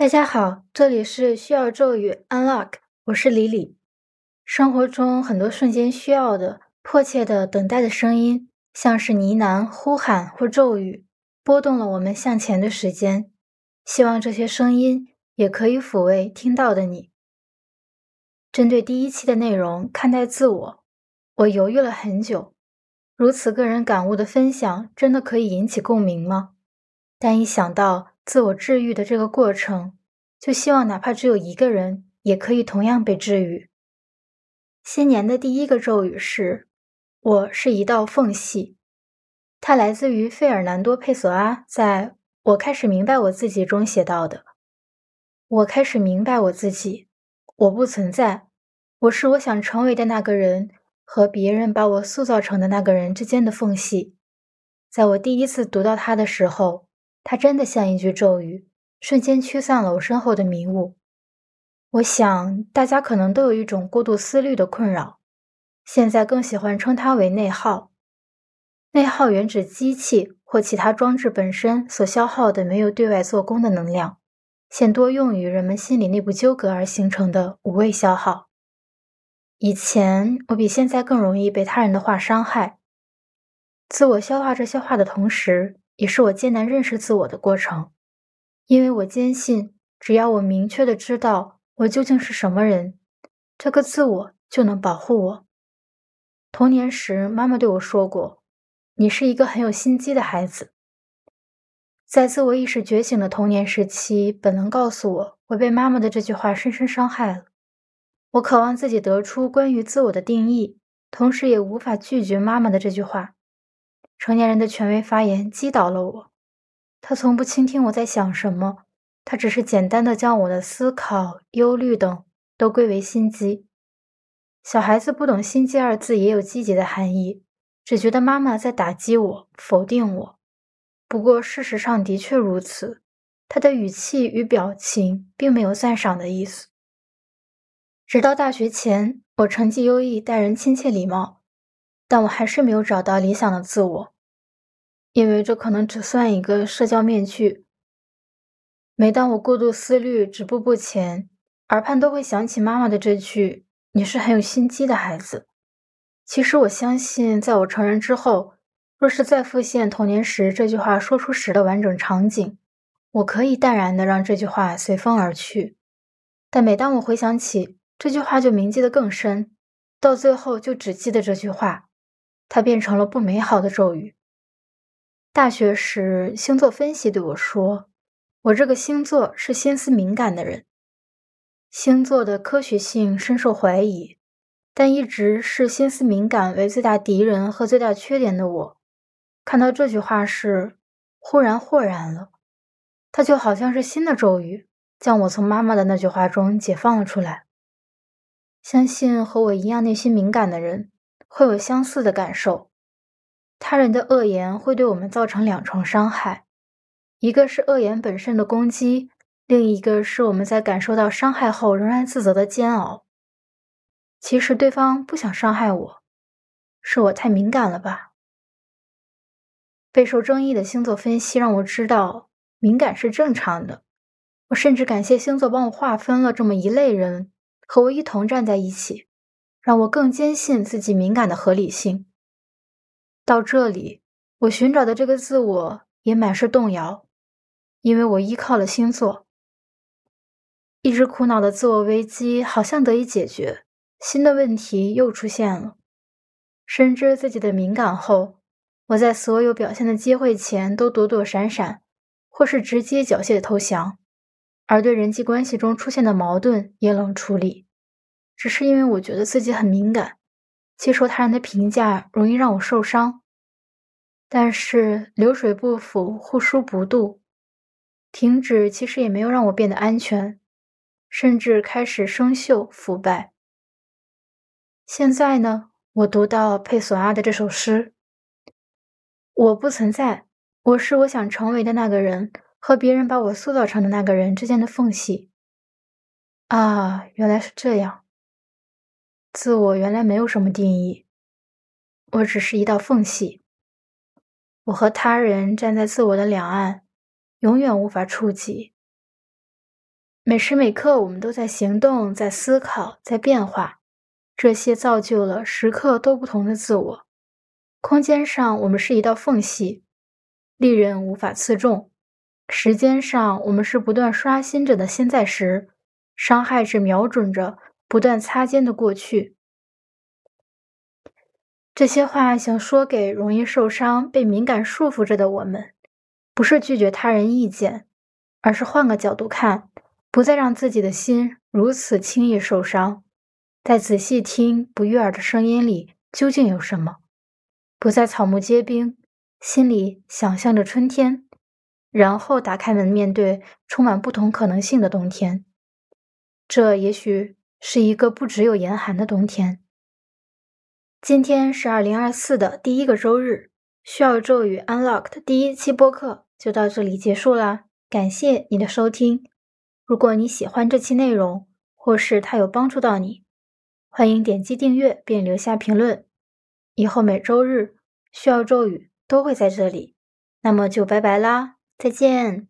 大家好，这里是需要咒语 Unlock，我是李李。生活中很多瞬间需要的、迫切的等待的声音，像是呢喃、呼喊或咒语，拨动了我们向前的时间。希望这些声音也可以抚慰听到的你。针对第一期的内容看待自我，我犹豫了很久。如此个人感悟的分享，真的可以引起共鸣吗？但一想到……自我治愈的这个过程，就希望哪怕只有一个人，也可以同样被治愈。新年的第一个咒语是“我是一道缝隙”，它来自于费尔南多·佩索阿在我开始明白我自己中写到的：“我开始明白我自己，我不存在，我是我想成为的那个人和别人把我塑造成的那个人之间的缝隙。”在我第一次读到它的时候。它真的像一句咒语，瞬间驱散了我身后的迷雾。我想，大家可能都有一种过度思虑的困扰，现在更喜欢称它为内耗。内耗原指机器或其他装置本身所消耗的没有对外做功的能量，现多用于人们心理内部纠葛而形成的无谓消耗。以前，我比现在更容易被他人的话伤害，自我消化这些话的同时。也是我艰难认识自我的过程，因为我坚信，只要我明确的知道我究竟是什么人，这个自我就能保护我。童年时，妈妈对我说过：“你是一个很有心机的孩子。”在自我意识觉醒的童年时期，本能告诉我，我被妈妈的这句话深深伤害了。我渴望自己得出关于自我的定义，同时也无法拒绝妈妈的这句话。成年人的权威发言击倒了我，他从不倾听我在想什么，他只是简单的将我的思考、忧虑等都归为心机。小孩子不懂“心机”二字也有积极的含义，只觉得妈妈在打击我、否定我。不过事实上的确如此，他的语气与表情并没有赞赏的意思。直到大学前，我成绩优异，待人亲切礼貌。但我还是没有找到理想的自我，因为这可能只算一个社交面具。每当我过度思虑、止步不前，耳畔都会想起妈妈的这句：“你是很有心机的孩子。”其实我相信，在我成人之后，若是再复现童年时这句话说出时的完整场景，我可以淡然的让这句话随风而去。但每当我回想起这句话，就铭记得更深，到最后就只记得这句话。它变成了不美好的咒语。大学时，星座分析对我说：“我这个星座是心思敏感的人。”星座的科学性深受怀疑，但一直视心思敏感为最大敌人和最大缺点的我，看到这句话时，忽然豁然了。它就好像是新的咒语，将我从妈妈的那句话中解放了出来。相信和我一样内心敏感的人。会有相似的感受，他人的恶言会对我们造成两重伤害，一个是恶言本身的攻击，另一个是我们在感受到伤害后仍然自责的煎熬。其实对方不想伤害我，是我太敏感了吧？备受争议的星座分析让我知道敏感是正常的，我甚至感谢星座帮我划分了这么一类人，和我一同站在一起。让我更坚信自己敏感的合理性。到这里，我寻找的这个自我也满是动摇，因为我依靠了星座。一直苦恼的自我危机好像得以解决，新的问题又出现了。深知自己的敏感后，我在所有表现的机会前都躲躲闪闪，或是直接缴械投降，而对人际关系中出现的矛盾也冷处理。只是因为我觉得自己很敏感，接受他人的评价容易让我受伤。但是流水不腐，户枢不蠹，停止其实也没有让我变得安全，甚至开始生锈腐败。现在呢，我读到佩索阿的这首诗：“我不存在，我是我想成为的那个人和别人把我塑造成的那个人之间的缝隙。”啊，原来是这样。自我原来没有什么定义，我只是一道缝隙。我和他人站在自我的两岸，永远无法触及。每时每刻，我们都在行动，在思考，在变化，这些造就了时刻都不同的自我。空间上，我们是一道缝隙，利刃无法刺中；时间上，我们是不断刷新着的现在时，伤害是、瞄准着不断擦肩的过去。这些话想说给容易受伤、被敏感束缚着的我们，不是拒绝他人意见，而是换个角度看。不再让自己的心如此轻易受伤，再仔细听不悦耳的声音里究竟有什么？不再草木皆兵，心里想象着春天，然后打开门面对充满不同可能性的冬天。这也许是一个不只有严寒的冬天。今天是二零二四的第一个周日，需要咒语 Unlocked 第一期播客就到这里结束啦，感谢你的收听。如果你喜欢这期内容，或是它有帮助到你，欢迎点击订阅并留下评论。以后每周日需要咒语都会在这里，那么就拜拜啦，再见。